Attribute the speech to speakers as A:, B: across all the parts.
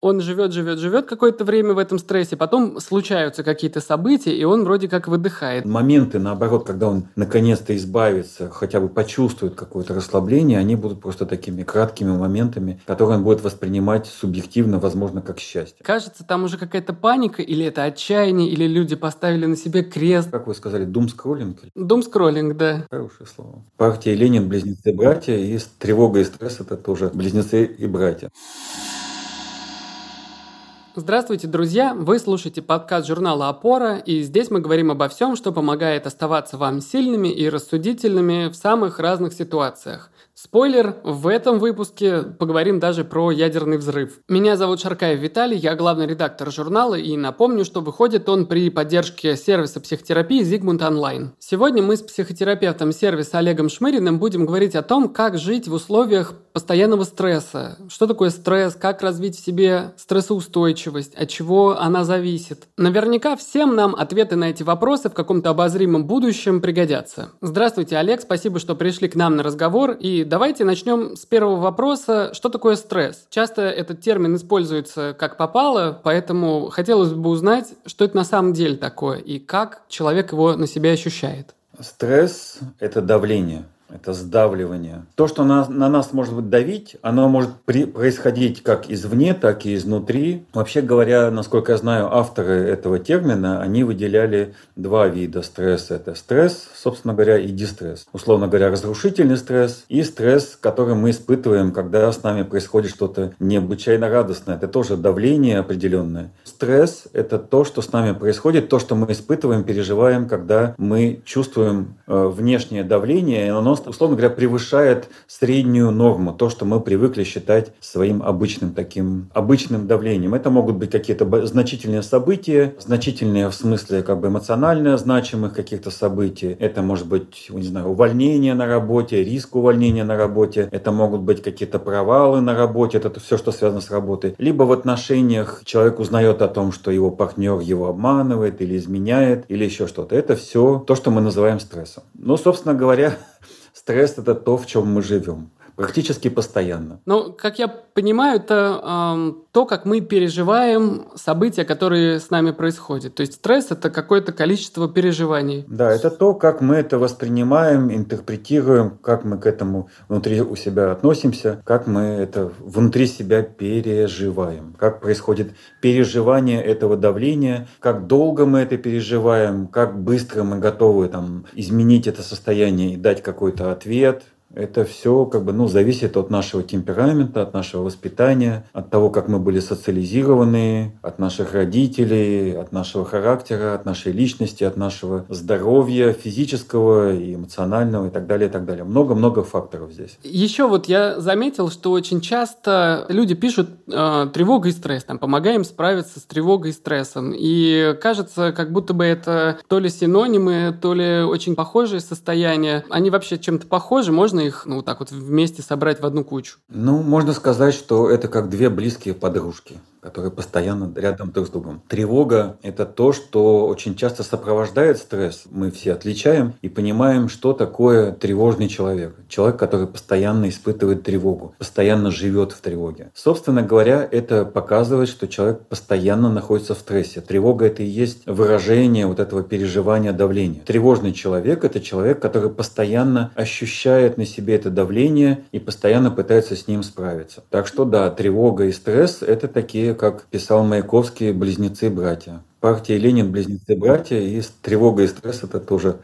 A: он живет, живет, живет какое-то время в этом стрессе, потом случаются какие-то события, и он вроде как выдыхает.
B: Моменты, наоборот, когда он наконец-то избавится, хотя бы почувствует какое-то расслабление, они будут просто такими краткими моментами, которые он будет воспринимать субъективно, возможно, как счастье.
A: Кажется, там уже какая-то паника, или это отчаяние, или люди поставили на себе крест.
B: Как вы сказали, дум-скроллинг?
A: Дум-скроллинг, да.
B: Хорошее слово. Партия Ленин, близнецы-братья, и тревога и стресс – это тоже близнецы и братья.
A: Здравствуйте, друзья! Вы слушаете подкаст журнала «Опора», и здесь мы говорим обо всем, что помогает оставаться вам сильными и рассудительными в самых разных ситуациях. Спойлер, в этом выпуске поговорим даже про ядерный взрыв. Меня зовут Шаркаев Виталий, я главный редактор журнала и напомню, что выходит он при поддержке сервиса психотерапии Зигмунд Онлайн. Сегодня мы с психотерапевтом сервиса Олегом Шмыриным будем говорить о том, как жить в условиях постоянного стресса. Что такое стресс, как развить в себе стрессоустойчивость, от чего она зависит. Наверняка всем нам ответы на эти вопросы в каком-то обозримом будущем пригодятся. Здравствуйте, Олег, спасибо, что пришли к нам на разговор и давайте начнем с первого вопроса. Что такое стресс? Часто этот термин используется как попало, поэтому хотелось бы узнать, что это на самом деле такое и как человек его на себя ощущает.
B: Стресс – это давление это сдавливание. То, что на, на нас может быть давить, оно может при, происходить как извне, так и изнутри. Вообще говоря, насколько я знаю, авторы этого термина, они выделяли два вида стресса. Это стресс, собственно говоря, и дистресс. Условно говоря, разрушительный стресс и стресс, который мы испытываем, когда с нами происходит что-то необычайно радостное. Это тоже давление определенное. Стресс – это то, что с нами происходит, то, что мы испытываем, переживаем, когда мы чувствуем э, внешнее давление, и оно условно говоря, превышает среднюю норму, то, что мы привыкли считать своим обычным таким, обычным давлением. Это могут быть какие-то значительные события, значительные в смысле как бы эмоционально значимых каких-то событий. Это может быть, не знаю, увольнение на работе, риск увольнения на работе. Это могут быть какие-то провалы на работе, это все, что связано с работой. Либо в отношениях человек узнает о том, что его партнер его обманывает или изменяет, или еще что-то. Это все то, что мы называем стрессом. Ну, собственно говоря, Стресс – это то, в чем мы живем практически постоянно.
A: Ну, как я понимаю, это э, то, как мы переживаем события, которые с нами происходят. То есть стресс – это какое-то количество переживаний.
B: Да, это то, как мы это воспринимаем, интерпретируем, как мы к этому внутри у себя относимся, как мы это внутри себя переживаем, как происходит переживание этого давления, как долго мы это переживаем, как быстро мы готовы там, изменить это состояние и дать какой-то ответ – это все как бы, ну, зависит от нашего темперамента, от нашего воспитания, от того, как мы были социализированы, от наших родителей, от нашего характера, от нашей личности, от нашего здоровья физического и эмоционального и так далее, и так далее. Много-много факторов здесь.
A: Еще вот я заметил, что очень часто люди пишут э, тревога и стресс, там, помогаем справиться с тревогой и стрессом. И кажется, как будто бы это то ли синонимы, то ли очень похожие состояния. Они вообще чем-то похожи, можно можно их ну, вот так вот вместе собрать в одну кучу?
B: Ну, можно сказать, что это как две близкие подружки которые постоянно рядом друг с другом. Тревога – это то, что очень часто сопровождает стресс. Мы все отличаем и понимаем, что такое тревожный человек. Человек, который постоянно испытывает тревогу, постоянно живет в тревоге. Собственно говоря, это показывает, что человек постоянно находится в стрессе. Тревога – это и есть выражение вот этого переживания давления. Тревожный человек – это человек, который постоянно ощущает на себе это давление и постоянно пытается с ним справиться. Так что да, тревога и стресс – это такие как писал Маяковский, близнецы-братья. Партия Ленин – близнецы-братья, и тревога и стресс – это тоже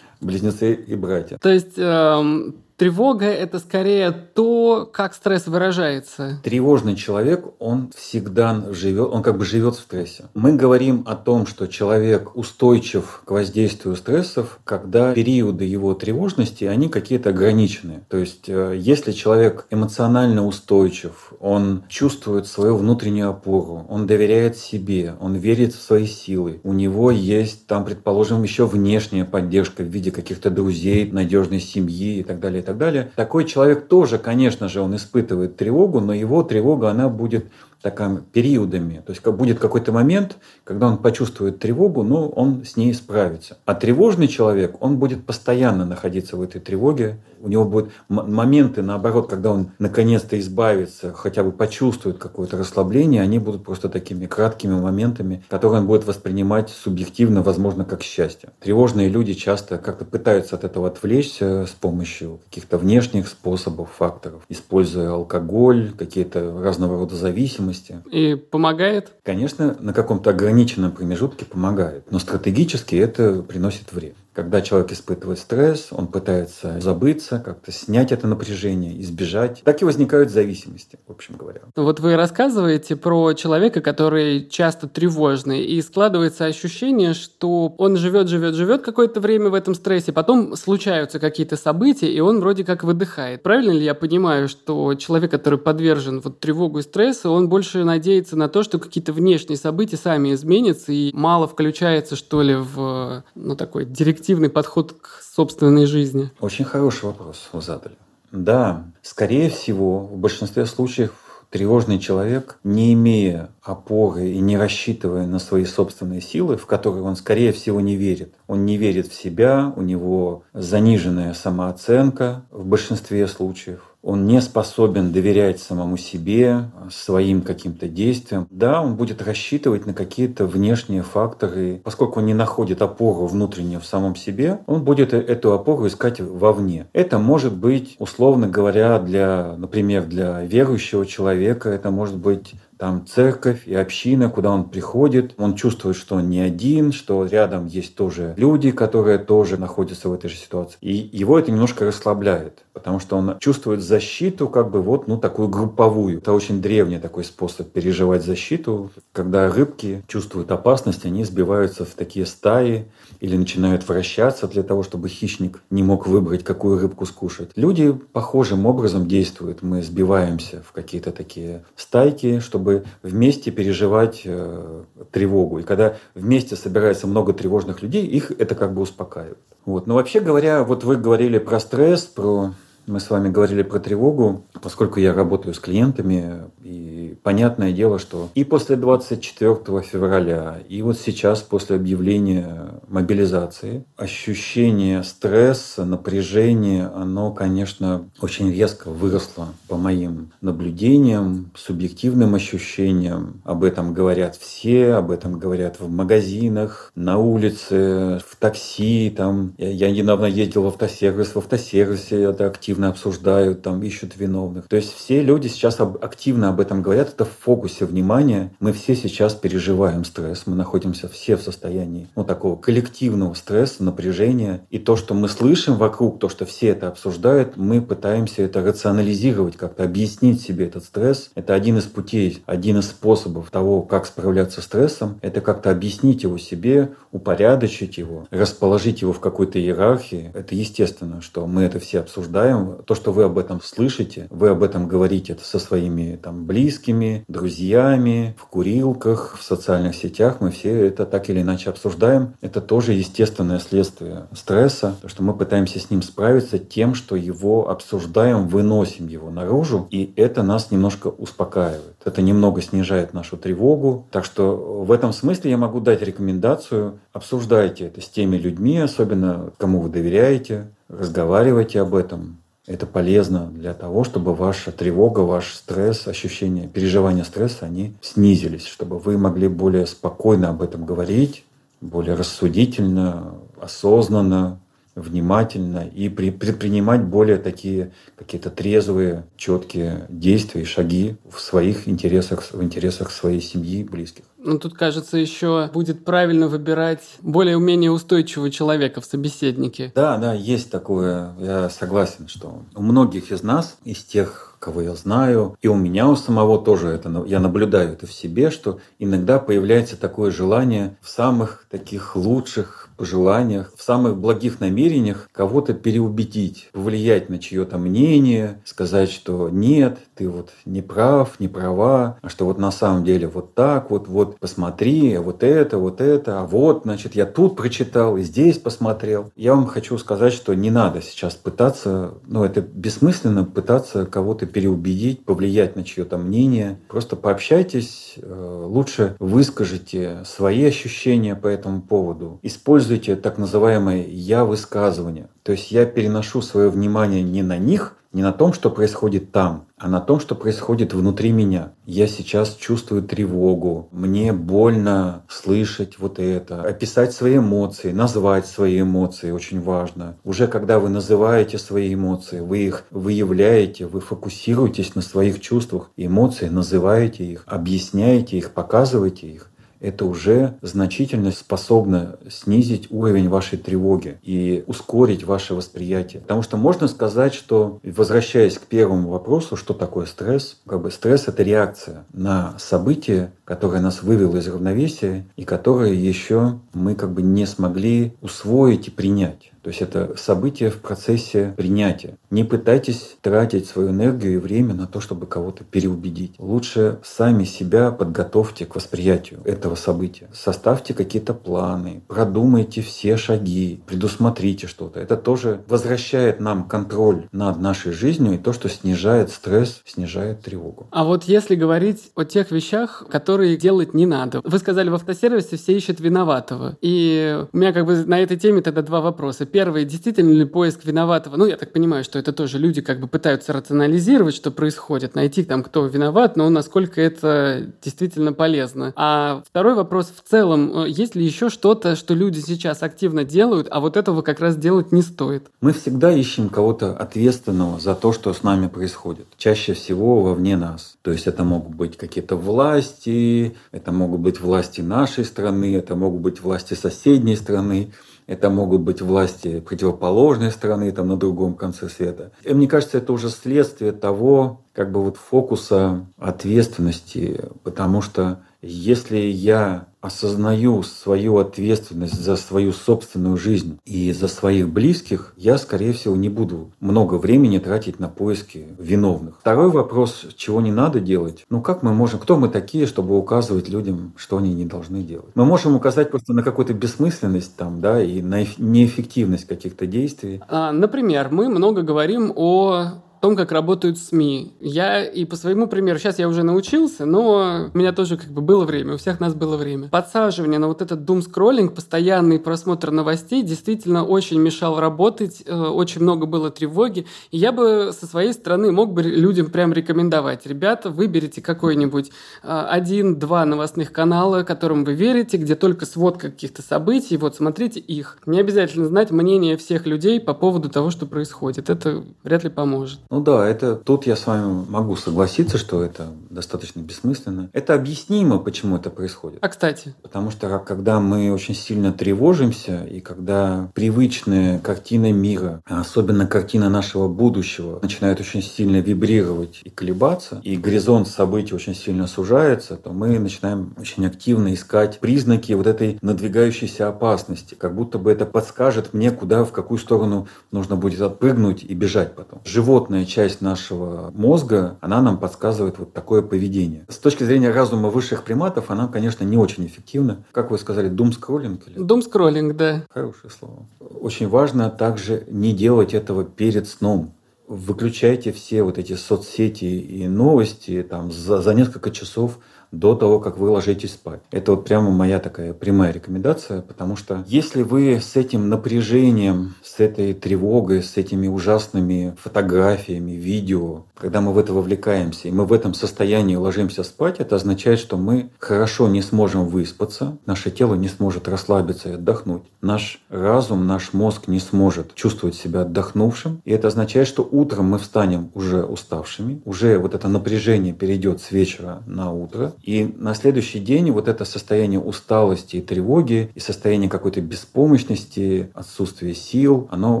B: близнецы и братья.
A: То есть эм, Тревога – это скорее то, как стресс выражается.
B: Тревожный человек, он всегда живет, он как бы живет в стрессе. Мы говорим о том, что человек устойчив к воздействию стрессов, когда периоды его тревожности, они какие-то ограниченные. То есть, э, если человек эмоционально устойчив, он чувствует свою внутреннюю опору, он доверяет себе, он верит в свои силы, у него есть там, предположим, еще внешняя поддержка в виде каких-то друзей, надежной семьи и так далее, и так далее. Такой человек тоже, конечно же, он испытывает тревогу, но его тревога, она будет такими периодами. То есть будет какой-то момент, когда он почувствует тревогу, но он с ней справится. А тревожный человек, он будет постоянно находиться в этой тревоге. У него будут моменты, наоборот, когда он наконец-то избавится, хотя бы почувствует какое-то расслабление, они будут просто такими краткими моментами, которые он будет воспринимать субъективно, возможно, как счастье. Тревожные люди часто как-то пытаются от этого отвлечься с помощью каких-то внешних способов, факторов, используя алкоголь, какие-то разного рода зависимости.
A: И помогает?
B: Конечно, на каком-то ограниченном промежутке помогает, но стратегически это приносит вред. Когда человек испытывает стресс, он пытается забыться, как-то снять это напряжение, избежать. Так и возникают зависимости, в общем говоря.
A: Вот вы рассказываете про человека, который часто тревожный, и складывается ощущение, что он живет, живет, живет какое-то время в этом стрессе, потом случаются какие-то события, и он вроде как выдыхает. Правильно ли я понимаю, что человек, который подвержен вот тревогу и стрессу, он больше надеется на то, что какие-то внешние события сами изменятся, и мало включается, что ли, в ну, такой директив эффективный подход к собственной жизни?
B: Очень хороший вопрос вы задали. Да, скорее всего, в большинстве случаев тревожный человек, не имея опоры и не рассчитывая на свои собственные силы, в которые он, скорее всего, не верит. Он не верит в себя, у него заниженная самооценка в большинстве случаев он не способен доверять самому себе, своим каким-то действиям. Да, он будет рассчитывать на какие-то внешние факторы. Поскольку он не находит опору внутреннюю в самом себе, он будет эту опору искать вовне. Это может быть, условно говоря, для, например, для верующего человека, это может быть там церковь и община, куда он приходит. Он чувствует, что он не один, что рядом есть тоже люди, которые тоже находятся в этой же ситуации. И его это немножко расслабляет, потому что он чувствует защиту, как бы вот, ну, такую групповую. Это очень древний такой способ переживать защиту. Когда рыбки чувствуют опасность, они сбиваются в такие стаи или начинают вращаться для того, чтобы хищник не мог выбрать, какую рыбку скушать. Люди похожим образом действуют. Мы сбиваемся в какие-то такие стайки, чтобы вместе переживать э, тревогу. И когда вместе собирается много тревожных людей, их это как бы успокаивает. Вот. Но вообще говоря, вот вы говорили про стресс, про мы с вами говорили про тревогу, поскольку я работаю с клиентами, и понятное дело, что и после 24 февраля, и вот сейчас после объявления мобилизации, ощущение стресса, напряжения, оно, конечно, очень резко выросло по моим наблюдениям, субъективным ощущениям. Об этом говорят все, об этом говорят в магазинах, на улице, в такси. Там. Я, я недавно ездил в автосервис, в автосервисе это активно обсуждают, там ищут виновных. То есть все люди сейчас активно об этом говорят, это в фокусе внимания. Мы все сейчас переживаем стресс, мы находимся все в состоянии ну, такого коллективного стресса, напряжения. И то, что мы слышим вокруг, то, что все это обсуждают, мы пытаемся это рационализировать, как-то объяснить себе этот стресс. Это один из путей, один из способов того, как справляться с стрессом, это как-то объяснить его себе, упорядочить его, расположить его в какой-то иерархии. Это естественно, что мы это все обсуждаем, то, что вы об этом слышите, вы об этом говорите со своими там, близкими, друзьями, в курилках, в социальных сетях, мы все это так или иначе обсуждаем. Это тоже естественное следствие стресса, то, что мы пытаемся с ним справиться тем, что его обсуждаем, выносим его наружу, и это нас немножко успокаивает. Это немного снижает нашу тревогу. Так что в этом смысле я могу дать рекомендацию. Обсуждайте это с теми людьми, особенно кому вы доверяете, разговаривайте об этом, это полезно для того, чтобы ваша тревога, ваш стресс, ощущение, переживания стресса, они снизились, чтобы вы могли более спокойно об этом говорить, более рассудительно, осознанно, внимательно и предпринимать более такие какие-то трезвые, четкие действия и шаги в своих интересах, в интересах своей семьи близких.
A: Ну, тут, кажется, еще будет правильно выбирать более-менее устойчивого человека в собеседнике.
B: Да, да, есть такое. Я согласен, что у многих из нас, из тех, кого я знаю, и у меня у самого тоже это, я наблюдаю это в себе, что иногда появляется такое желание в самых таких лучших пожеланиях, в самых благих намерениях кого-то переубедить, повлиять на чье-то мнение, сказать, что нет, ты вот не прав, не права, а что вот на самом деле вот так, вот, вот посмотри, вот это, вот это, а вот, значит, я тут прочитал и здесь посмотрел. Я вам хочу сказать, что не надо сейчас пытаться, ну, это бессмысленно пытаться кого-то переубедить, повлиять на чье-то мнение. Просто пообщайтесь, э, лучше выскажите свои ощущения по этому поводу. Используйте так называемое «я-высказывание». То есть я переношу свое внимание не на них, не на том, что происходит там, а на том, что происходит внутри меня. Я сейчас чувствую тревогу, мне больно слышать вот это, описать свои эмоции, назвать свои эмоции очень важно. Уже когда вы называете свои эмоции, вы их выявляете, вы фокусируетесь на своих чувствах, эмоции, называете их, объясняете их, показываете их, это уже значительно способно снизить уровень вашей тревоги и ускорить ваше восприятие. Потому что можно сказать, что, возвращаясь к первому вопросу, что такое стресс, как бы стресс — это реакция на событие, которое нас вывело из равновесия и которое еще мы как бы не смогли усвоить и принять. То есть это событие в процессе принятия. Не пытайтесь тратить свою энергию и время на то, чтобы кого-то переубедить. Лучше сами себя подготовьте к восприятию этого события. Составьте какие-то планы, продумайте все шаги, предусмотрите что-то. Это тоже возвращает нам контроль над нашей жизнью и то, что снижает стресс, снижает тревогу.
A: А вот если говорить о тех вещах, которые делать не надо. Вы сказали, в автосервисе все ищут виноватого. И у меня как бы на этой теме тогда два вопроса первый, действительно ли поиск виноватого, ну, я так понимаю, что это тоже люди как бы пытаются рационализировать, что происходит, найти там, кто виноват, но насколько это действительно полезно. А второй вопрос в целом, э, есть ли еще что-то, что люди сейчас активно делают, а вот этого как раз делать не стоит?
B: Мы всегда ищем кого-то ответственного за то, что с нами происходит. Чаще всего вовне нас. То есть это могут быть какие-то власти, это могут быть власти нашей страны, это могут быть власти соседней страны это могут быть власти противоположной стороны, там на другом конце света. И мне кажется, это уже следствие того, как бы вот фокуса ответственности, потому что если я осознаю свою ответственность за свою собственную жизнь и за своих близких, я, скорее всего, не буду много времени тратить на поиски виновных. Второй вопрос, чего не надо делать. Ну как мы можем, кто мы такие, чтобы указывать людям, что они не должны делать? Мы можем указать просто на какую-то бессмысленность там, да, и на неэффективность каких-то действий.
A: А, например, мы много говорим о том, как работают СМИ. Я и по своему примеру, сейчас я уже научился, но у меня тоже как бы было время, у всех нас было время. Подсаживание на вот этот дум-скроллинг, постоянный просмотр новостей действительно очень мешал работать, э, очень много было тревоги. И я бы со своей стороны мог бы людям прям рекомендовать. Ребята, выберите какой-нибудь э, один-два новостных канала, которым вы верите, где только сводка каких-то событий, вот смотрите их. Не обязательно знать мнение всех людей по поводу того, что происходит. Это вряд ли поможет.
B: Ну да, это тут я с вами могу согласиться, что это достаточно бессмысленно. Это объяснимо, почему это происходит.
A: А кстати?
B: Потому что когда мы очень сильно тревожимся, и когда привычная картина мира, особенно картина нашего будущего, начинает очень сильно вибрировать и колебаться, и горизонт событий очень сильно сужается, то мы начинаем очень активно искать признаки вот этой надвигающейся опасности, как будто бы это подскажет мне, куда, в какую сторону нужно будет отпрыгнуть и бежать потом. Животное определенная часть нашего мозга, она нам подсказывает вот такое поведение. С точки зрения разума высших приматов, она, конечно, не очень эффективна. Как вы сказали, думскроллинг?
A: Или... Думскроллинг, да.
B: Хорошее слово. Очень важно также не делать этого перед сном выключайте все вот эти соцсети и новости там за, за несколько часов до того, как вы ложитесь спать. Это вот прямо моя такая прямая рекомендация, потому что если вы с этим напряжением, с этой тревогой, с этими ужасными фотографиями, видео, когда мы в это вовлекаемся, и мы в этом состоянии ложимся спать, это означает, что мы хорошо не сможем выспаться, наше тело не сможет расслабиться и отдохнуть, наш разум, наш мозг не сможет чувствовать себя отдохнувшим, и это означает, что утром мы встанем уже уставшими, уже вот это напряжение перейдет с вечера на утро, И на следующий день вот это состояние усталости и тревоги, и состояние какой-то беспомощности, отсутствия сил, оно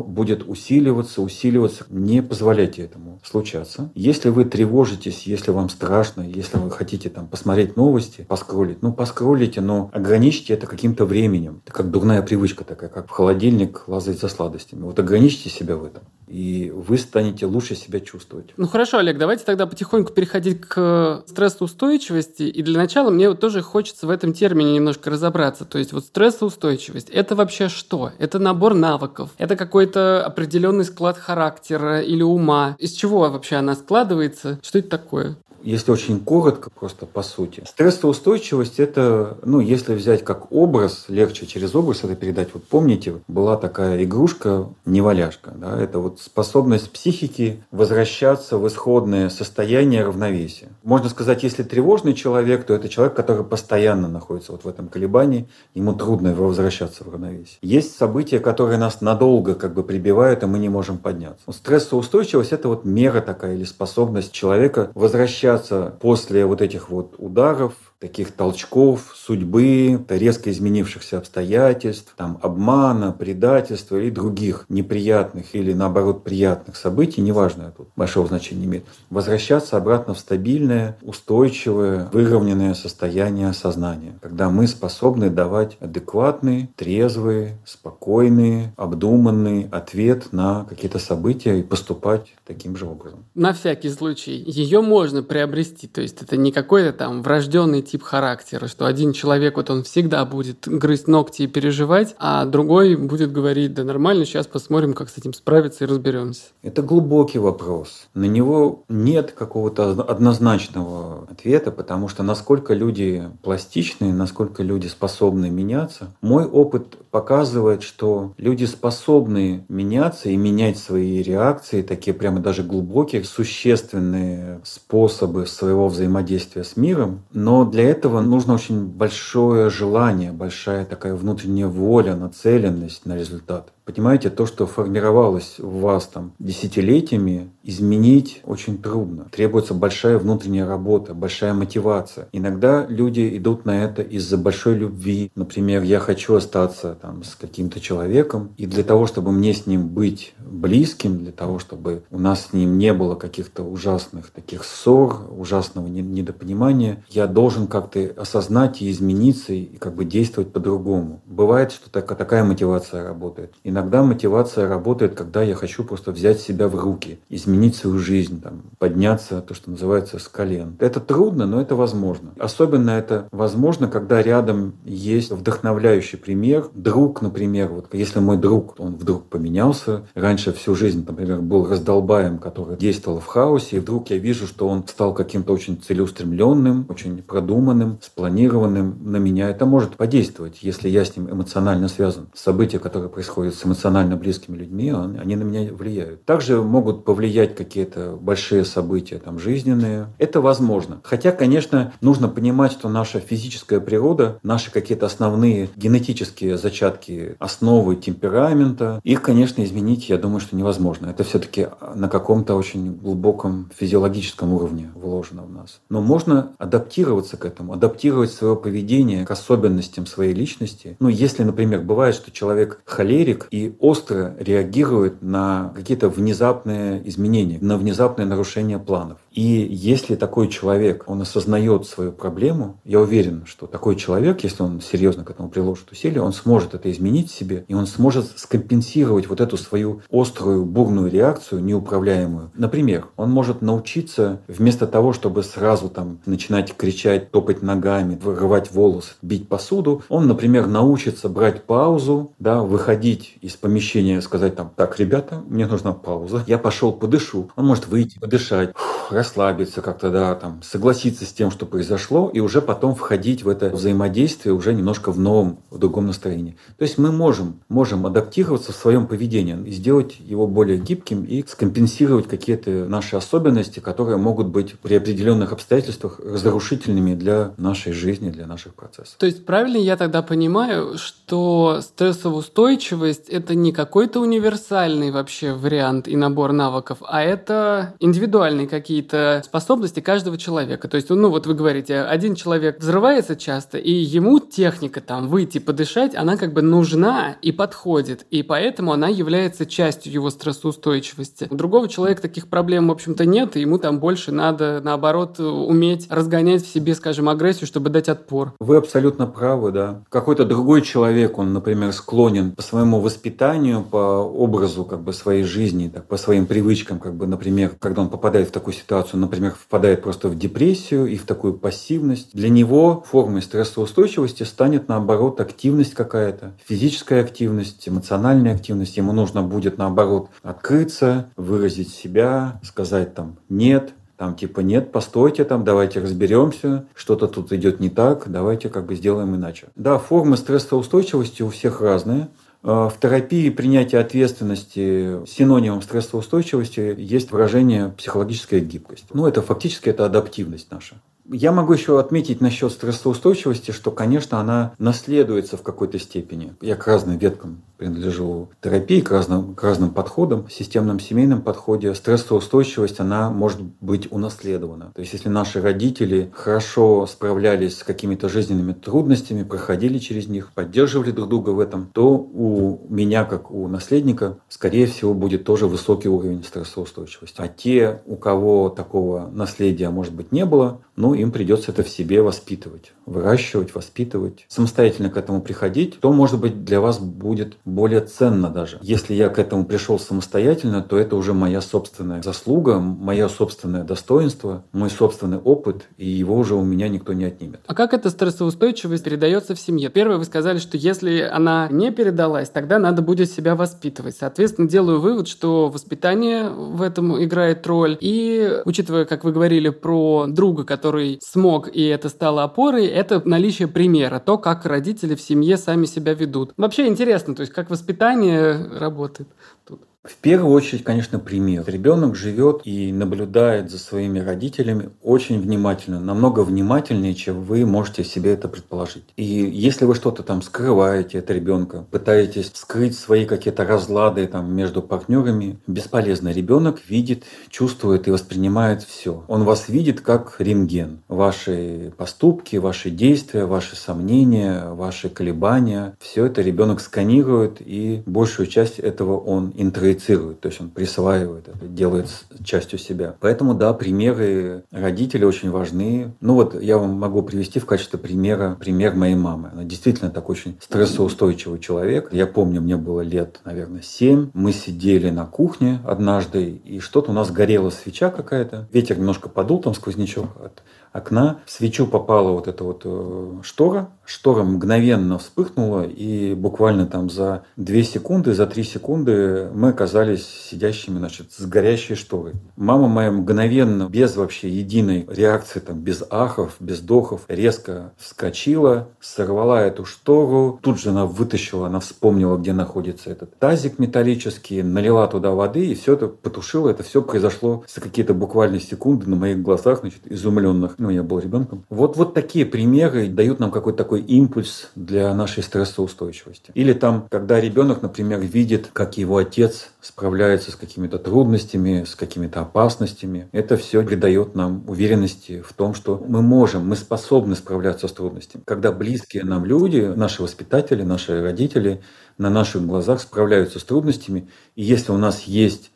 B: будет усиливаться, усиливаться. Не позволяйте этому случаться. Если вы тревожитесь, если вам страшно, если вы хотите там посмотреть новости, поскролить, ну поскролите, но ограничьте это каким-то временем. Это как дурная привычка такая, как в холодильник лазать за сладостями. Вот ограничьте себя в этом и вы станете лучше себя чувствовать.
A: Ну хорошо, Олег, давайте тогда потихоньку переходить к стрессоустойчивости. И для начала мне вот тоже хочется в этом термине немножко разобраться. То есть вот стрессоустойчивость – это вообще что? Это набор навыков? Это какой-то определенный склад характера или ума? Из чего вообще она складывается? Что это такое?
B: Если очень коротко, просто по сути. Стрессоустойчивость – это, ну, если взять как образ, легче через образ это передать. Вот помните, была такая игрушка «Неваляшка». Да? Это вот способность психики возвращаться в исходное состояние равновесия. Можно сказать, если тревожный человек, то это человек, который постоянно находится вот в этом колебании, ему трудно возвращаться в равновесие. Есть события, которые нас надолго как бы прибивают, и мы не можем подняться. Стрессоустойчивость – это вот мера такая или способность человека возвращаться возвращаться после вот этих вот ударов, таких толчков судьбы, резко изменившихся обстоятельств, там, обмана, предательства и других неприятных или наоборот приятных событий, неважно, тут большого значения имеет, возвращаться обратно в стабильное, устойчивое, выровненное состояние сознания, когда мы способны давать адекватный, трезвый, спокойный, обдуманный ответ на какие-то события и поступать таким же образом.
A: На всякий случай. Ее можно приобрести, то есть это не какой-то там врожденный тип характера, что один человек вот он всегда будет грызть ногти и переживать, а другой будет говорить, да нормально, сейчас посмотрим, как с этим справиться и разберемся.
B: Это глубокий вопрос. На него нет какого-то однозначного ответа, потому что насколько люди пластичны, насколько люди способны меняться. Мой опыт показывает, что люди способны меняться и менять свои реакции, такие прямо даже глубокие, существенные способы своего взаимодействия с миром, но для этого нужно очень большое желание, большая такая внутренняя воля, нацеленность на результат. Понимаете, то, что формировалось в вас там десятилетиями, изменить очень трудно. Требуется большая внутренняя работа, большая мотивация. Иногда люди идут на это из-за большой любви. Например, я хочу остаться там с каким-то человеком, и для того, чтобы мне с ним быть близким, для того, чтобы у нас с ним не было каких-то ужасных таких ссор, ужасного недопонимания, я должен как-то осознать и измениться, и как бы действовать по-другому. Бывает, что такая мотивация работает. И Иногда мотивация работает, когда я хочу просто взять себя в руки, изменить свою жизнь, там, подняться, то, что называется, с колен. Это трудно, но это возможно. Особенно это возможно, когда рядом есть вдохновляющий пример. Друг, например, вот если мой друг, он вдруг поменялся, раньше всю жизнь, например, был раздолбаем, который действовал в хаосе, и вдруг я вижу, что он стал каким-то очень целеустремленным, очень продуманным, спланированным на меня. Это может подействовать, если я с ним эмоционально связан. События, которые происходят эмоционально близкими людьми, они на меня влияют. Также могут повлиять какие-то большие события там, жизненные. Это возможно. Хотя, конечно, нужно понимать, что наша физическая природа, наши какие-то основные генетические зачатки, основы темперамента, их, конечно, изменить, я думаю, что невозможно. Это все-таки на каком-то очень глубоком физиологическом уровне вложено в нас. Но можно адаптироваться к этому, адаптировать свое поведение к особенностям своей личности. Ну, если, например, бывает, что человек холерик, и остро реагирует на какие-то внезапные изменения, на внезапное нарушение планов. И если такой человек, он осознает свою проблему, я уверен, что такой человек, если он серьезно к этому приложит усилия, он сможет это изменить себе, и он сможет скомпенсировать вот эту свою острую, бурную реакцию, неуправляемую. Например, он может научиться вместо того, чтобы сразу там начинать кричать, топать ногами, вырывать волосы, бить посуду, он, например, научится брать паузу, да, выходить из помещения сказать там, так, ребята, мне нужна пауза, я пошел подышу. Он может выйти, подышать, расслабиться как-то, да, там, согласиться с тем, что произошло, и уже потом входить в это взаимодействие уже немножко в новом, в другом настроении. То есть мы можем, можем адаптироваться в своем поведении и сделать его более гибким и скомпенсировать какие-то наши особенности, которые могут быть при определенных обстоятельствах разрушительными для нашей жизни, для наших процессов.
A: То есть правильно я тогда понимаю, что стрессоустойчивость это не какой-то универсальный вообще вариант и набор навыков, а это индивидуальные какие-то способности каждого человека. То есть, ну вот вы говорите, один человек взрывается часто, и ему техника там выйти подышать, она как бы нужна и подходит, и поэтому она является частью его стрессоустойчивости. У другого человека таких проблем, в общем-то, нет, и ему там больше надо, наоборот, уметь разгонять в себе, скажем, агрессию, чтобы дать отпор.
B: Вы абсолютно правы, да. Какой-то другой человек, он, например, склонен по своему воспитанию, по образу как бы своей жизни, так, по своим привычкам, как бы, например, когда он попадает в такую ситуацию, например, впадает просто в депрессию и в такую пассивность, для него формой стрессоустойчивости станет, наоборот, активность какая-то, физическая активность, эмоциональная активность. Ему нужно будет, наоборот, открыться, выразить себя, сказать там «нет», там типа нет, постойте там, давайте разберемся, что-то тут идет не так, давайте как бы сделаем иначе. Да, формы стрессоустойчивости у всех разные. А, в терапии принятия ответственности синонимом стрессоустойчивости есть выражение психологическая гибкость. Ну, это фактически это адаптивность наша. Я могу еще отметить насчет стрессоустойчивости, что, конечно, она наследуется в какой-то степени. Я к разным веткам принадлежу терапии, к разным, к разным подходам. В системном семейном подходе стрессоустойчивость, она может быть унаследована. То есть, если наши родители хорошо справлялись с какими-то жизненными трудностями, проходили через них, поддерживали друг друга в этом, то у меня, как у наследника, скорее всего, будет тоже высокий уровень стрессоустойчивости. А те, у кого такого наследия, может быть, не было, ну, им придется это в себе воспитывать, выращивать, воспитывать, самостоятельно к этому приходить, то, может быть, для вас будет более ценно даже. Если я к этому пришел самостоятельно, то это уже моя собственная заслуга, мое собственное достоинство, мой собственный опыт, и его уже у меня никто не отнимет.
A: А как эта стрессоустойчивость передается в семье? Первое, вы сказали, что если она не передалась, тогда надо будет себя воспитывать. Соответственно, делаю вывод, что воспитание в этом играет роль. И, учитывая, как вы говорили про друга, который смог, и это стало опорой, это наличие примера, то, как родители в семье сами себя ведут. Вообще интересно, то есть как воспитание работает тут.
B: В первую очередь, конечно, пример. Ребенок живет и наблюдает за своими родителями очень внимательно, намного внимательнее, чем вы можете себе это предположить. И если вы что-то там скрываете от ребенка, пытаетесь скрыть свои какие-то разлады там между партнерами, бесполезно. Ребенок видит, чувствует и воспринимает все. Он вас видит как рентген. Ваши поступки, ваши действия, ваши сомнения, ваши колебания, все это ребенок сканирует и большую часть этого он интроицирует проецирует, то есть он присваивает это, делает частью себя. Поэтому, да, примеры родителей очень важны. Ну вот я вам могу привести в качестве примера пример моей мамы. Она действительно такой очень стрессоустойчивый человек. Я помню, мне было лет, наверное, 7. Мы сидели на кухне однажды, и что-то у нас горела свеча какая-то. Ветер немножко подул, там сквознячок от окна. В свечу попала вот эта вот э, штора. Штора мгновенно вспыхнула, и буквально там за 2 секунды, за 3 секунды мы оказались сидящими, значит, с горящей шторой. Мама моя мгновенно, без вообще единой реакции, там, без ахов, без дохов, резко вскочила, сорвала эту штору. Тут же она вытащила, она вспомнила, где находится этот тазик металлический, налила туда воды, и все это потушила. Это все произошло за какие-то буквально секунды на моих глазах, значит, изумленных ну, я был ребенком. Вот, вот такие примеры дают нам какой-то такой импульс для нашей стрессоустойчивости. Или там, когда ребенок, например, видит, как его отец справляется с какими-то трудностями, с какими-то опасностями, это все придает нам уверенности в том, что мы можем, мы способны справляться с трудностями. Когда близкие нам люди, наши воспитатели, наши родители на наших глазах справляются с трудностями, и если у нас есть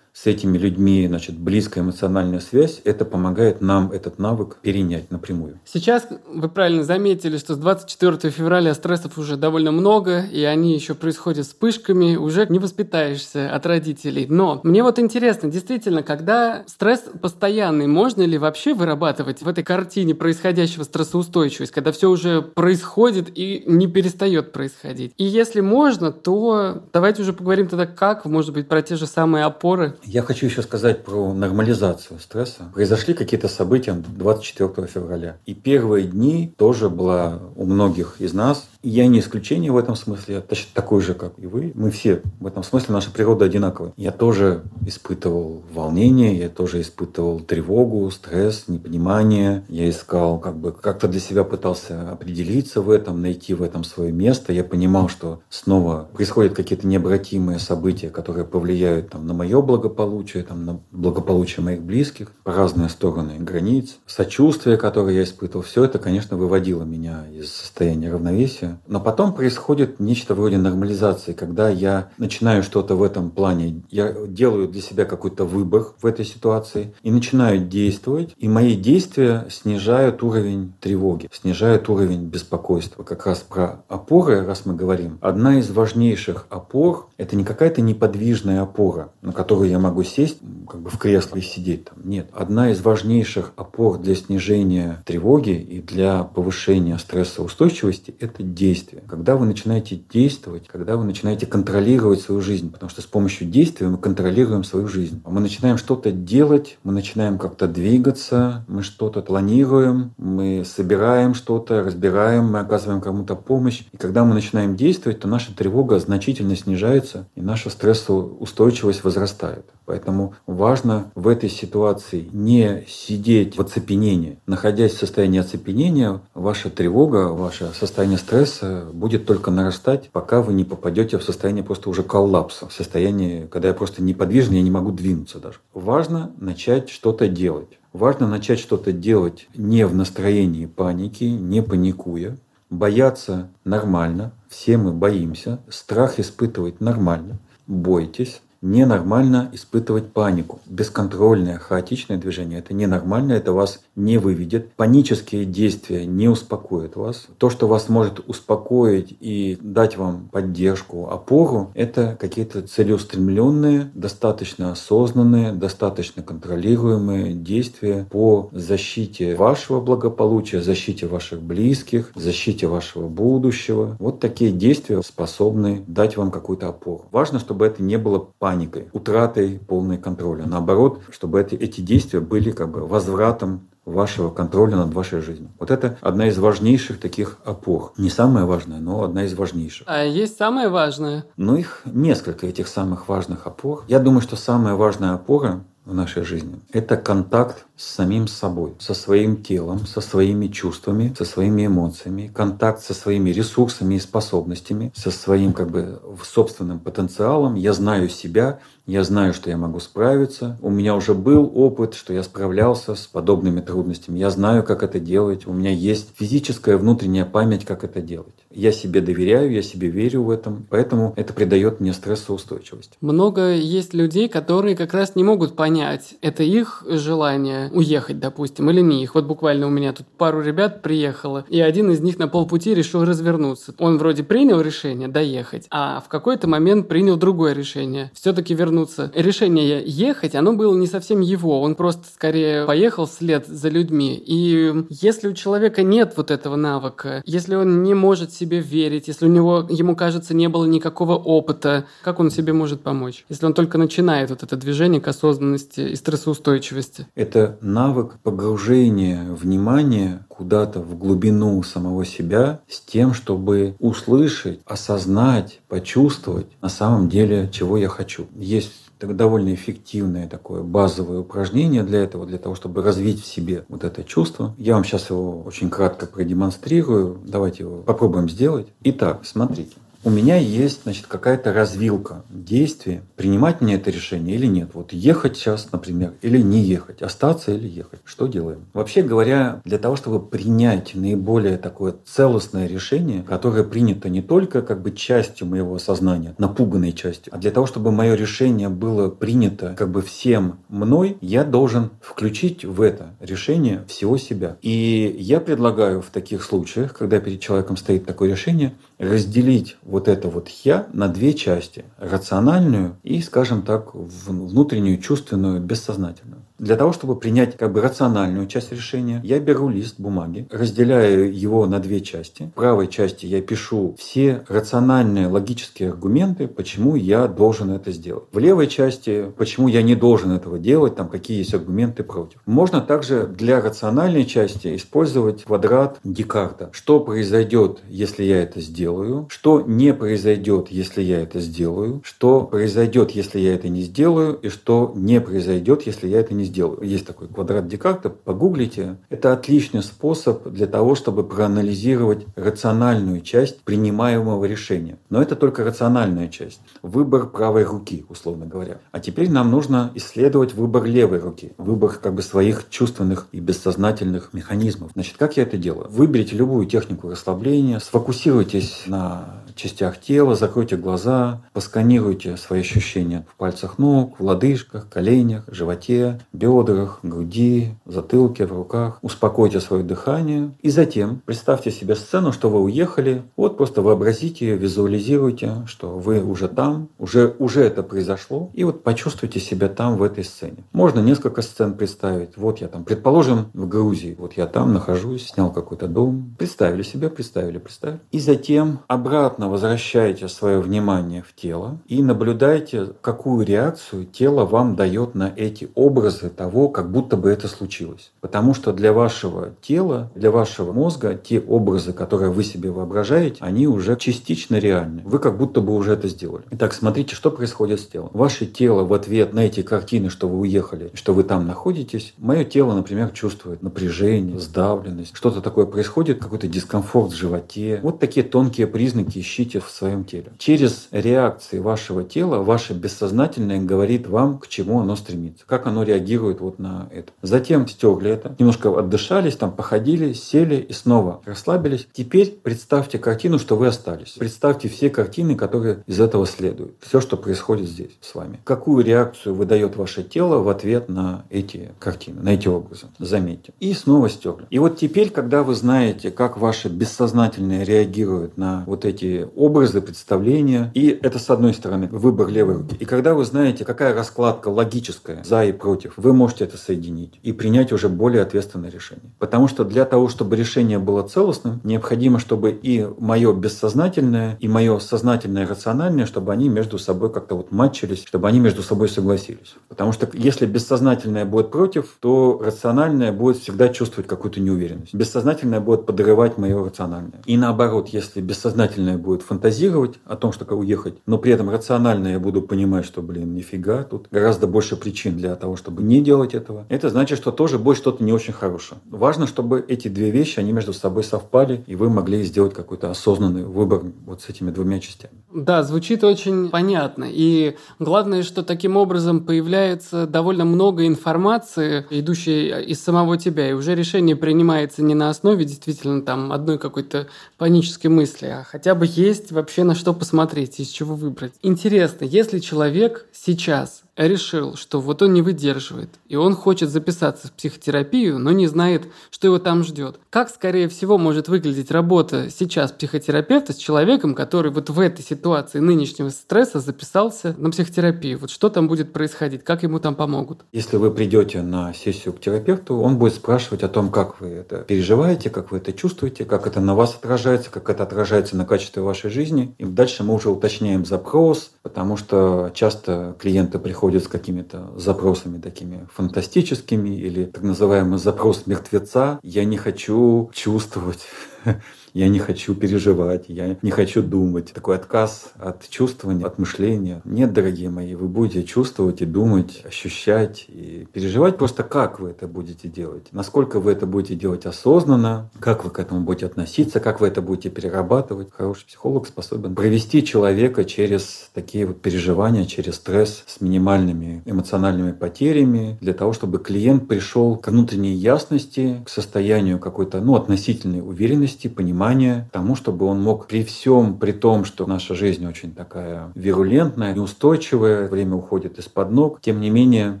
B: с этими людьми, значит, близкая эмоциональная связь, это помогает нам этот навык перенять напрямую.
A: Сейчас вы правильно заметили, что с 24 февраля стрессов уже довольно много, и они еще происходят вспышками, уже не воспитаешься от родителей. Но мне вот интересно, действительно, когда стресс постоянный, можно ли вообще вырабатывать в этой картине происходящего стрессоустойчивость, когда все уже происходит и не перестает происходить? И если можно, то давайте уже поговорим тогда как, может быть, про те же самые опоры
B: я хочу еще сказать про нормализацию стресса. Произошли какие-то события 24 февраля. И первые дни тоже была у многих из нас Я не исключение в этом смысле, я точно такой же, как и вы. Мы все в этом смысле, наша природа одинаковая. Я тоже испытывал волнение, я тоже испытывал тревогу, стресс, непонимание. Я искал, как бы, как-то для себя пытался определиться в этом, найти в этом свое место. Я понимал, что снова происходят какие-то необратимые события, которые повлияют там, на мое благополучие, там, на благополучие моих близких, по разные стороны границ. Сочувствие, которое я испытывал, все это, конечно, выводило меня из состояния равновесия. Но потом происходит нечто вроде нормализации, когда я начинаю что-то в этом плане, я делаю для себя какой-то выбор в этой ситуации и начинаю действовать, и мои действия снижают уровень тревоги, снижают уровень беспокойства. Как раз про опоры, раз мы говорим, одна из важнейших опор – это не какая-то неподвижная опора, на которую я могу сесть как бы в кресло и сидеть там. Нет. Одна из важнейших опор для снижения тревоги и для повышения стрессоустойчивости – это действие. Когда вы начинаете действовать, когда вы начинаете контролировать свою жизнь, потому что с помощью действия мы контролируем свою жизнь. Мы начинаем что-то делать, мы начинаем как-то двигаться, мы что-то планируем, мы собираем что-то, разбираем, мы оказываем кому-то помощь. И когда мы начинаем действовать, то наша тревога значительно снижается, и наша стрессоустойчивость возрастает. Поэтому важно в этой ситуации не сидеть в оцепенении. Находясь в состоянии оцепенения, ваша тревога, ваше состояние стресса будет только нарастать, пока вы не попадете в состояние просто уже коллапса, в состояние, когда я просто неподвижен, я не могу двинуться даже. Важно начать что-то делать. Важно начать что-то делать не в настроении паники, не паникуя. Бояться нормально, все мы боимся, страх испытывать нормально, бойтесь, ненормально испытывать панику. Бесконтрольное, хаотичное движение – это ненормально, это вас не выведет. Панические действия не успокоят вас. То, что вас может успокоить и дать вам поддержку, опору – это какие-то целеустремленные, достаточно осознанные, достаточно контролируемые действия по защите вашего благополучия, защите ваших близких, защите вашего будущего. Вот такие действия способны дать вам какую-то опору. Важно, чтобы это не было паникой, утратой полной контроля. Наоборот, чтобы эти, эти действия были как бы возвратом вашего контроля над вашей жизнью. Вот это одна из важнейших таких опор. Не самая важная, но одна из важнейших.
A: А есть самая важная?
B: Ну, их несколько этих самых важных опор. Я думаю, что самая важная опора в нашей жизни. Это контакт с самим собой, со своим телом, со своими чувствами, со своими эмоциями, контакт со своими ресурсами и способностями, со своим как бы собственным потенциалом. Я знаю себя, я знаю, что я могу справиться. У меня уже был опыт, что я справлялся с подобными трудностями. Я знаю, как это делать. У меня есть физическая внутренняя память, как это делать. Я себе доверяю, я себе верю в этом. Поэтому это придает мне стрессоустойчивость.
A: Много есть людей, которые как раз не могут понять, это их желание уехать, допустим, или не их. Вот буквально у меня тут пару ребят приехало, и один из них на полпути решил развернуться. Он вроде принял решение доехать, а в какой-то момент принял другое решение. Все-таки вернуться. Решение ехать, оно было не совсем его. Он просто скорее поехал вслед за людьми. И если у человека нет вот этого навыка, если он не может себе верить, если у него, ему кажется, не было никакого опыта, как он себе может помочь? Если он только начинает вот это движение к осознанности и стрессоустойчивости.
B: Это навык погружения внимания куда-то в глубину самого себя с тем, чтобы услышать, осознать, почувствовать на самом деле, чего я хочу. Есть это довольно эффективное такое базовое упражнение для этого, для того, чтобы развить в себе вот это чувство. Я вам сейчас его очень кратко продемонстрирую. Давайте его попробуем сделать. Итак, смотрите у меня есть, значит, какая-то развилка действия, принимать мне это решение или нет. Вот ехать сейчас, например, или не ехать, остаться или ехать. Что делаем? Вообще говоря, для того, чтобы принять наиболее такое целостное решение, которое принято не только как бы частью моего сознания, напуганной частью, а для того, чтобы мое решение было принято как бы всем мной, я должен включить в это решение всего себя. И я предлагаю в таких случаях, когда перед человеком стоит такое решение, разделить вот это вот «я» на две части. Рациональную и, скажем так, внутреннюю, чувственную, бессознательную. Для того, чтобы принять как бы рациональную часть решения, я беру лист бумаги, разделяю его на две части. В правой части я пишу все рациональные логические аргументы, почему я должен это сделать. В левой части, почему я не должен этого делать, там какие есть аргументы против. Можно также для рациональной части использовать квадрат Декарта. Что произойдет, если я это сделаю? Что не произойдет, если я это сделаю? Что произойдет, если я это не сделаю? И что не произойдет, если я это не сделаю? Есть такой квадрат Декарта, погуглите. Это отличный способ для того, чтобы проанализировать рациональную часть принимаемого решения. Но это только рациональная часть. Выбор правой руки, условно говоря. А теперь нам нужно исследовать выбор левой руки. Выбор как бы своих чувственных и бессознательных механизмов. Значит, как я это делаю? Выберите любую технику расслабления, сфокусируйтесь на частях тела, закройте глаза, посканируйте свои ощущения в пальцах ног, в лодыжках, коленях, животе, бедрах, груди, затылке, в руках. Успокойте свое дыхание и затем представьте себе сцену, что вы уехали. Вот просто вообразите, визуализируйте, что вы уже там, уже, уже это произошло. И вот почувствуйте себя там, в этой сцене. Можно несколько сцен представить. Вот я там, предположим, в Грузии. Вот я там нахожусь, снял какой-то дом. Представили себя, представили, представили. И затем обратно возвращаете свое внимание в тело и наблюдаете, какую реакцию тело вам дает на эти образы того, как будто бы это случилось. Потому что для вашего тела, для вашего мозга те образы, которые вы себе воображаете, они уже частично реальны. Вы как будто бы уже это сделали. Итак, смотрите, что происходит с телом. Ваше тело в ответ на эти картины, что вы уехали, что вы там находитесь, мое тело, например, чувствует напряжение, сдавленность, что-то такое происходит, какой-то дискомфорт в животе. Вот такие тонкие признаки ощутите в своем теле. Через реакции вашего тела ваше бессознательное говорит вам, к чему оно стремится, как оно реагирует вот на это. Затем стерли это, немножко отдышались, там походили, сели и снова расслабились. Теперь представьте картину, что вы остались. Представьте все картины, которые из этого следуют. Все, что происходит здесь с вами. Какую реакцию выдает ваше тело в ответ на эти картины, на эти образы. Заметьте. И снова стерли. И вот теперь, когда вы знаете, как ваше бессознательное реагирует на вот эти образы, представления. И это с одной стороны выбор левой руки. И когда вы знаете, какая раскладка логическая за и против, вы можете это соединить и принять уже более ответственное решение. Потому что для того, чтобы решение было целостным, необходимо, чтобы и мое бессознательное, и мое сознательное рациональное, чтобы они между собой как-то вот матчились, чтобы они между собой согласились. Потому что если бессознательное будет против, то рациональное будет всегда чувствовать какую-то неуверенность. Бессознательное будет подрывать мое рациональное. И наоборот, если бессознательное будет фантазировать о том, что уехать, но при этом рационально я буду понимать, что, блин, нифига, тут гораздо больше причин для того, чтобы не делать этого. Это значит, что тоже будет что-то не очень хорошее. Важно, чтобы эти две вещи, они между собой совпали, и вы могли сделать какой-то осознанный выбор вот с этими двумя частями.
A: Да, звучит очень понятно. И главное, что таким образом появляется довольно много информации, идущей из самого тебя, и уже решение принимается не на основе действительно там одной какой-то панической мысли, а хотя бы есть вообще на что посмотреть, из чего выбрать. Интересно, если человек сейчас решил, что вот он не выдерживает, и он хочет записаться в психотерапию, но не знает, что его там ждет. Как, скорее всего, может выглядеть работа сейчас психотерапевта с человеком, который вот в этой ситуации нынешнего стресса записался на психотерапию? Вот что там будет происходить? Как ему там помогут?
B: Если вы придете на сессию к терапевту, он будет спрашивать о том, как вы это переживаете, как вы это чувствуете, как это на вас отражается, как это отражается на качестве вашей жизни. И дальше мы уже уточняем запрос, потому что часто клиенты приходят приходят с какими-то запросами такими фантастическими или так называемый запрос мертвеца. Я не хочу чувствовать я не хочу переживать, я не хочу думать. Такой отказ от чувствования, от мышления. Нет, дорогие мои, вы будете чувствовать и думать, ощущать и переживать просто как вы это будете делать. Насколько вы это будете делать осознанно, как вы к этому будете относиться, как вы это будете перерабатывать. Хороший психолог способен провести человека через такие вот переживания, через стресс с минимальными эмоциональными потерями, для того, чтобы клиент пришел к внутренней ясности, к состоянию какой-то ну, относительной уверенности спокойности, понимания тому, чтобы он мог при всем, при том, что наша жизнь очень такая вирулентная, неустойчивая, время уходит из-под ног, тем не менее,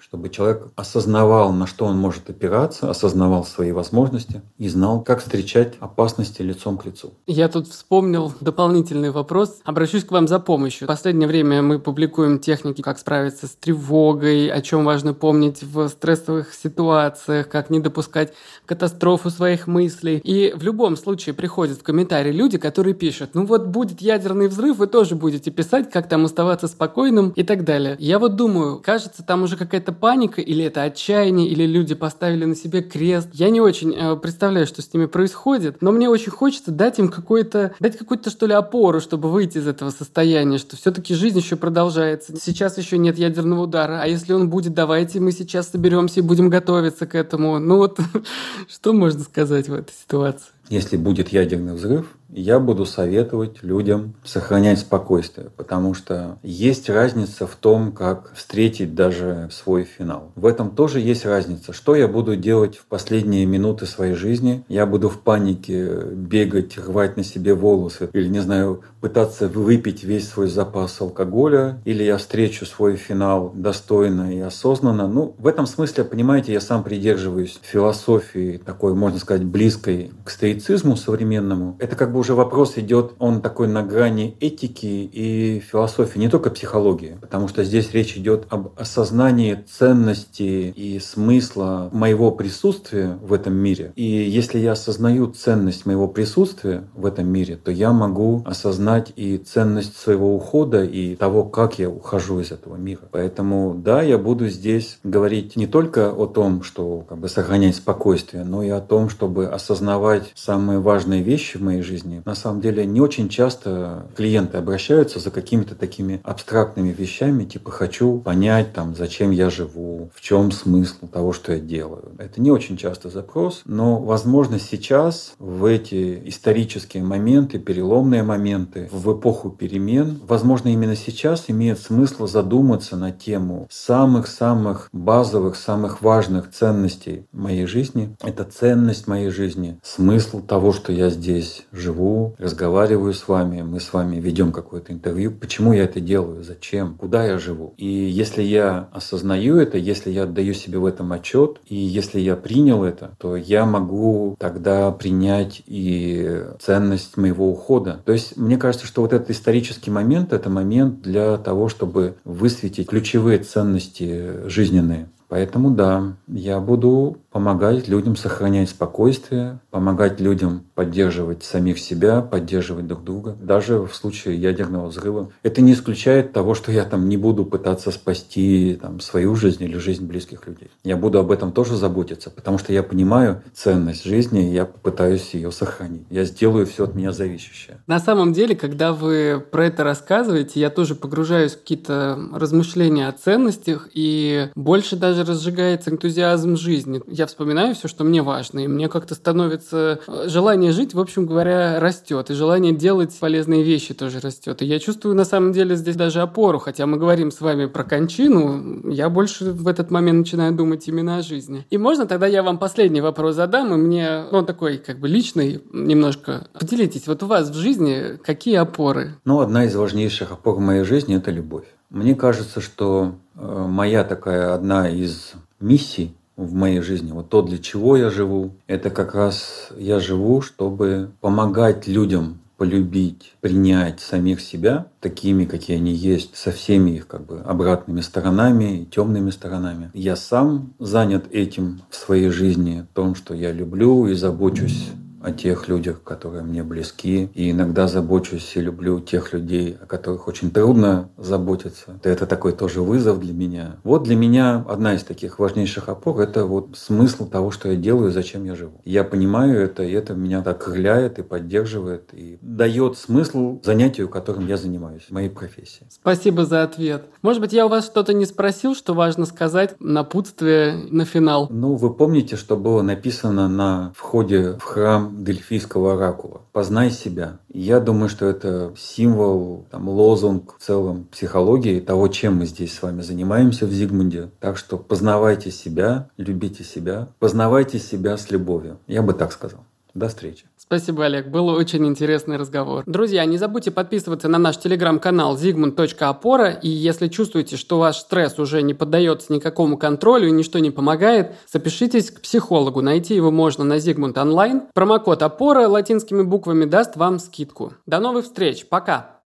B: чтобы человек осознавал, на что он может опираться, осознавал свои возможности и знал, как встречать опасности лицом к лицу.
A: Я тут вспомнил дополнительный вопрос. Обращусь к вам за помощью. В последнее время мы публикуем техники, как справиться с тревогой, о чем важно помнить в стрессовых ситуациях, как не допускать катастрофу своих мыслей. И в любом случае приходят в комментарии люди, которые пишут, ну вот будет ядерный взрыв, вы тоже будете писать, как там оставаться спокойным и так далее. Я вот думаю, кажется, там уже какая-то паника, или это отчаяние, или люди поставили на себе крест. Я не очень э, представляю, что с ними происходит, но мне очень хочется дать им какой-то, дать какую-то, что ли, опору, чтобы выйти из этого состояния, что все-таки жизнь еще продолжается. Сейчас еще нет ядерного удара, а если он будет, давайте мы сейчас соберемся и будем готовиться к этому. Ну вот, что можно сказать в этой ситуации?
B: Если будет ядерный взрыв, я буду советовать людям сохранять спокойствие, потому что есть разница в том, как встретить даже свой финал. В этом тоже есть разница. Что я буду делать в последние минуты своей жизни? Я буду в панике бегать, рвать на себе волосы или, не знаю, пытаться выпить весь свой запас алкоголя, или я встречу свой финал достойно и осознанно. Ну, в этом смысле, понимаете, я сам придерживаюсь философии такой, можно сказать, близкой к стоицизму современному. Это как бы уже вопрос идет, он такой на грани этики и философии, не только психологии, потому что здесь речь идет об осознании ценности и смысла моего присутствия в этом мире. И если я осознаю ценность моего присутствия в этом мире, то я могу осознать и ценность своего ухода и того, как я ухожу из этого мира. Поэтому да, я буду здесь говорить не только о том, что как бы сохранять спокойствие, но и о том, чтобы осознавать самые важные вещи в моей жизни жизни. На самом деле не очень часто клиенты обращаются за какими-то такими абстрактными вещами, типа хочу понять, там, зачем я живу, в чем смысл того, что я делаю. Это не очень часто запрос, но, возможно, сейчас в эти исторические моменты, переломные моменты, в эпоху перемен, возможно, именно сейчас имеет смысл задуматься на тему самых-самых базовых, самых важных ценностей моей жизни. Это ценность моей жизни, смысл того, что я здесь живу, живу, разговариваю с вами, мы с вами ведем какое-то интервью. Почему я это делаю? Зачем? Куда я живу? И если я осознаю это, если я отдаю себе в этом отчет, и если я принял это, то я могу тогда принять и ценность моего ухода. То есть мне кажется, что вот этот исторический момент – это момент для того, чтобы высветить ключевые ценности жизненные. Поэтому да, я буду помогать людям сохранять спокойствие, помогать людям поддерживать самих себя, поддерживать друг друга, даже в случае ядерного взрыва. Это не исключает того, что я там не буду пытаться спасти там, свою жизнь или жизнь близких людей. Я буду об этом тоже заботиться, потому что я понимаю ценность жизни, и я попытаюсь ее сохранить. Я сделаю все от меня зависящее.
A: На самом деле, когда вы про это рассказываете, я тоже погружаюсь в какие-то размышления о ценностях, и больше даже разжигается энтузиазм жизни я вспоминаю все, что мне важно, и мне как-то становится э, желание жить, в общем говоря, растет, и желание делать полезные вещи тоже растет. И я чувствую на самом деле здесь даже опору, хотя мы говорим с вами про кончину, я больше в этот момент начинаю думать именно о жизни. И можно тогда я вам последний вопрос задам, и мне, ну, такой как бы личный немножко. Поделитесь, вот у вас в жизни какие опоры?
B: Ну, одна из важнейших опор в моей жизни – это любовь. Мне кажется, что э, моя такая одна из миссий в моей жизни. Вот то, для чего я живу, это как раз я живу, чтобы помогать людям полюбить, принять самих себя такими, какие они есть, со всеми их как бы обратными сторонами и темными сторонами. Я сам занят этим в своей жизни, том, что я люблю и забочусь о тех людях, которые мне близки. И иногда забочусь и люблю тех людей, о которых очень трудно заботиться. Это такой тоже вызов для меня. Вот для меня одна из таких важнейших опор – это вот смысл того, что я делаю, зачем я живу. Я понимаю это, и это меня так крыляет и поддерживает, и дает смысл занятию, которым я занимаюсь, моей профессии.
A: Спасибо за ответ. Может быть, я у вас что-то не спросил, что важно сказать, напутствие на финал?
B: Ну, вы помните, что было написано на входе в храм дельфийского оракула. «Познай себя». Я думаю, что это символ, там, лозунг в целом психологии того, чем мы здесь с вами занимаемся в Зигмунде. Так что познавайте себя, любите себя, познавайте себя с любовью. Я бы так сказал. До встречи.
A: Спасибо, Олег. Был очень интересный разговор. Друзья, не забудьте подписываться на наш телеграм-канал zigmund.опора. И если чувствуете, что ваш стресс уже не поддается никакому контролю и ничто не помогает, запишитесь к психологу. Найти его можно на Zigmund онлайн. Промокод опора латинскими буквами даст вам скидку. До новых встреч. Пока.